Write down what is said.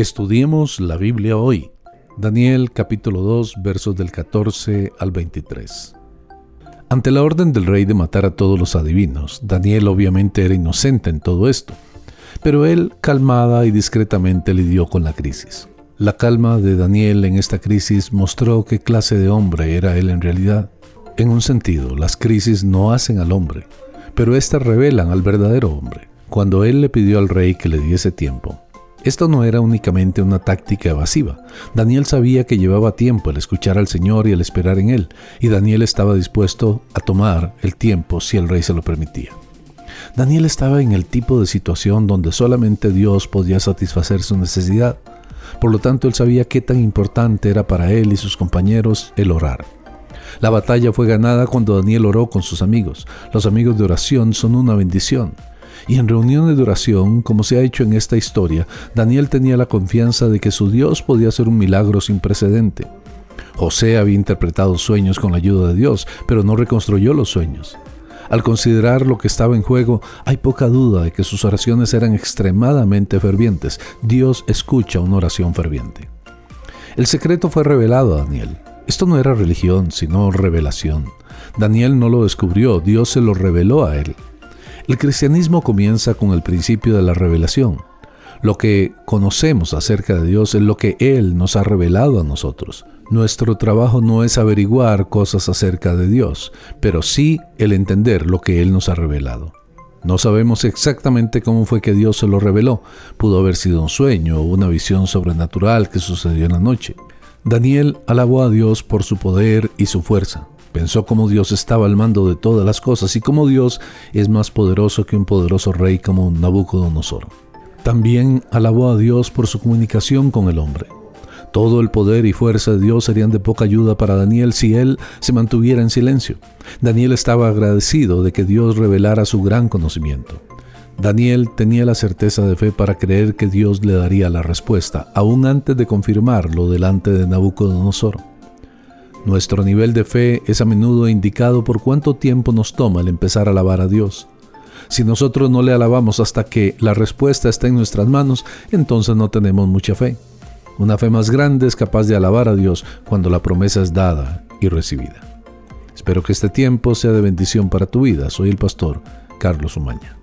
Estudiemos la Biblia hoy. Daniel capítulo 2 versos del 14 al 23. Ante la orden del rey de matar a todos los adivinos, Daniel obviamente era inocente en todo esto, pero él calmada y discretamente lidió con la crisis. La calma de Daniel en esta crisis mostró qué clase de hombre era él en realidad. En un sentido, las crisis no hacen al hombre, pero éstas revelan al verdadero hombre. Cuando él le pidió al rey que le diese tiempo, esto no era únicamente una táctica evasiva. Daniel sabía que llevaba tiempo el escuchar al Señor y el esperar en Él, y Daniel estaba dispuesto a tomar el tiempo si el rey se lo permitía. Daniel estaba en el tipo de situación donde solamente Dios podía satisfacer su necesidad. Por lo tanto, él sabía qué tan importante era para él y sus compañeros el orar. La batalla fue ganada cuando Daniel oró con sus amigos. Los amigos de oración son una bendición. Y en reuniones de oración, como se ha hecho en esta historia, Daniel tenía la confianza de que su Dios podía hacer un milagro sin precedente. José había interpretado sueños con la ayuda de Dios, pero no reconstruyó los sueños. Al considerar lo que estaba en juego, hay poca duda de que sus oraciones eran extremadamente fervientes. Dios escucha una oración ferviente. El secreto fue revelado a Daniel. Esto no era religión, sino revelación. Daniel no lo descubrió, Dios se lo reveló a él. El cristianismo comienza con el principio de la revelación. Lo que conocemos acerca de Dios es lo que Él nos ha revelado a nosotros. Nuestro trabajo no es averiguar cosas acerca de Dios, pero sí el entender lo que Él nos ha revelado. No sabemos exactamente cómo fue que Dios se lo reveló. Pudo haber sido un sueño o una visión sobrenatural que sucedió en la noche. Daniel alabó a Dios por su poder y su fuerza. Pensó cómo Dios estaba al mando de todas las cosas y cómo Dios es más poderoso que un poderoso rey como Nabucodonosor. También alabó a Dios por su comunicación con el hombre. Todo el poder y fuerza de Dios serían de poca ayuda para Daniel si él se mantuviera en silencio. Daniel estaba agradecido de que Dios revelara su gran conocimiento. Daniel tenía la certeza de fe para creer que Dios le daría la respuesta, aún antes de confirmarlo delante de Nabucodonosor. Nuestro nivel de fe es a menudo indicado por cuánto tiempo nos toma el empezar a alabar a Dios. Si nosotros no le alabamos hasta que la respuesta está en nuestras manos, entonces no tenemos mucha fe. Una fe más grande es capaz de alabar a Dios cuando la promesa es dada y recibida. Espero que este tiempo sea de bendición para tu vida. Soy el pastor Carlos Umaña.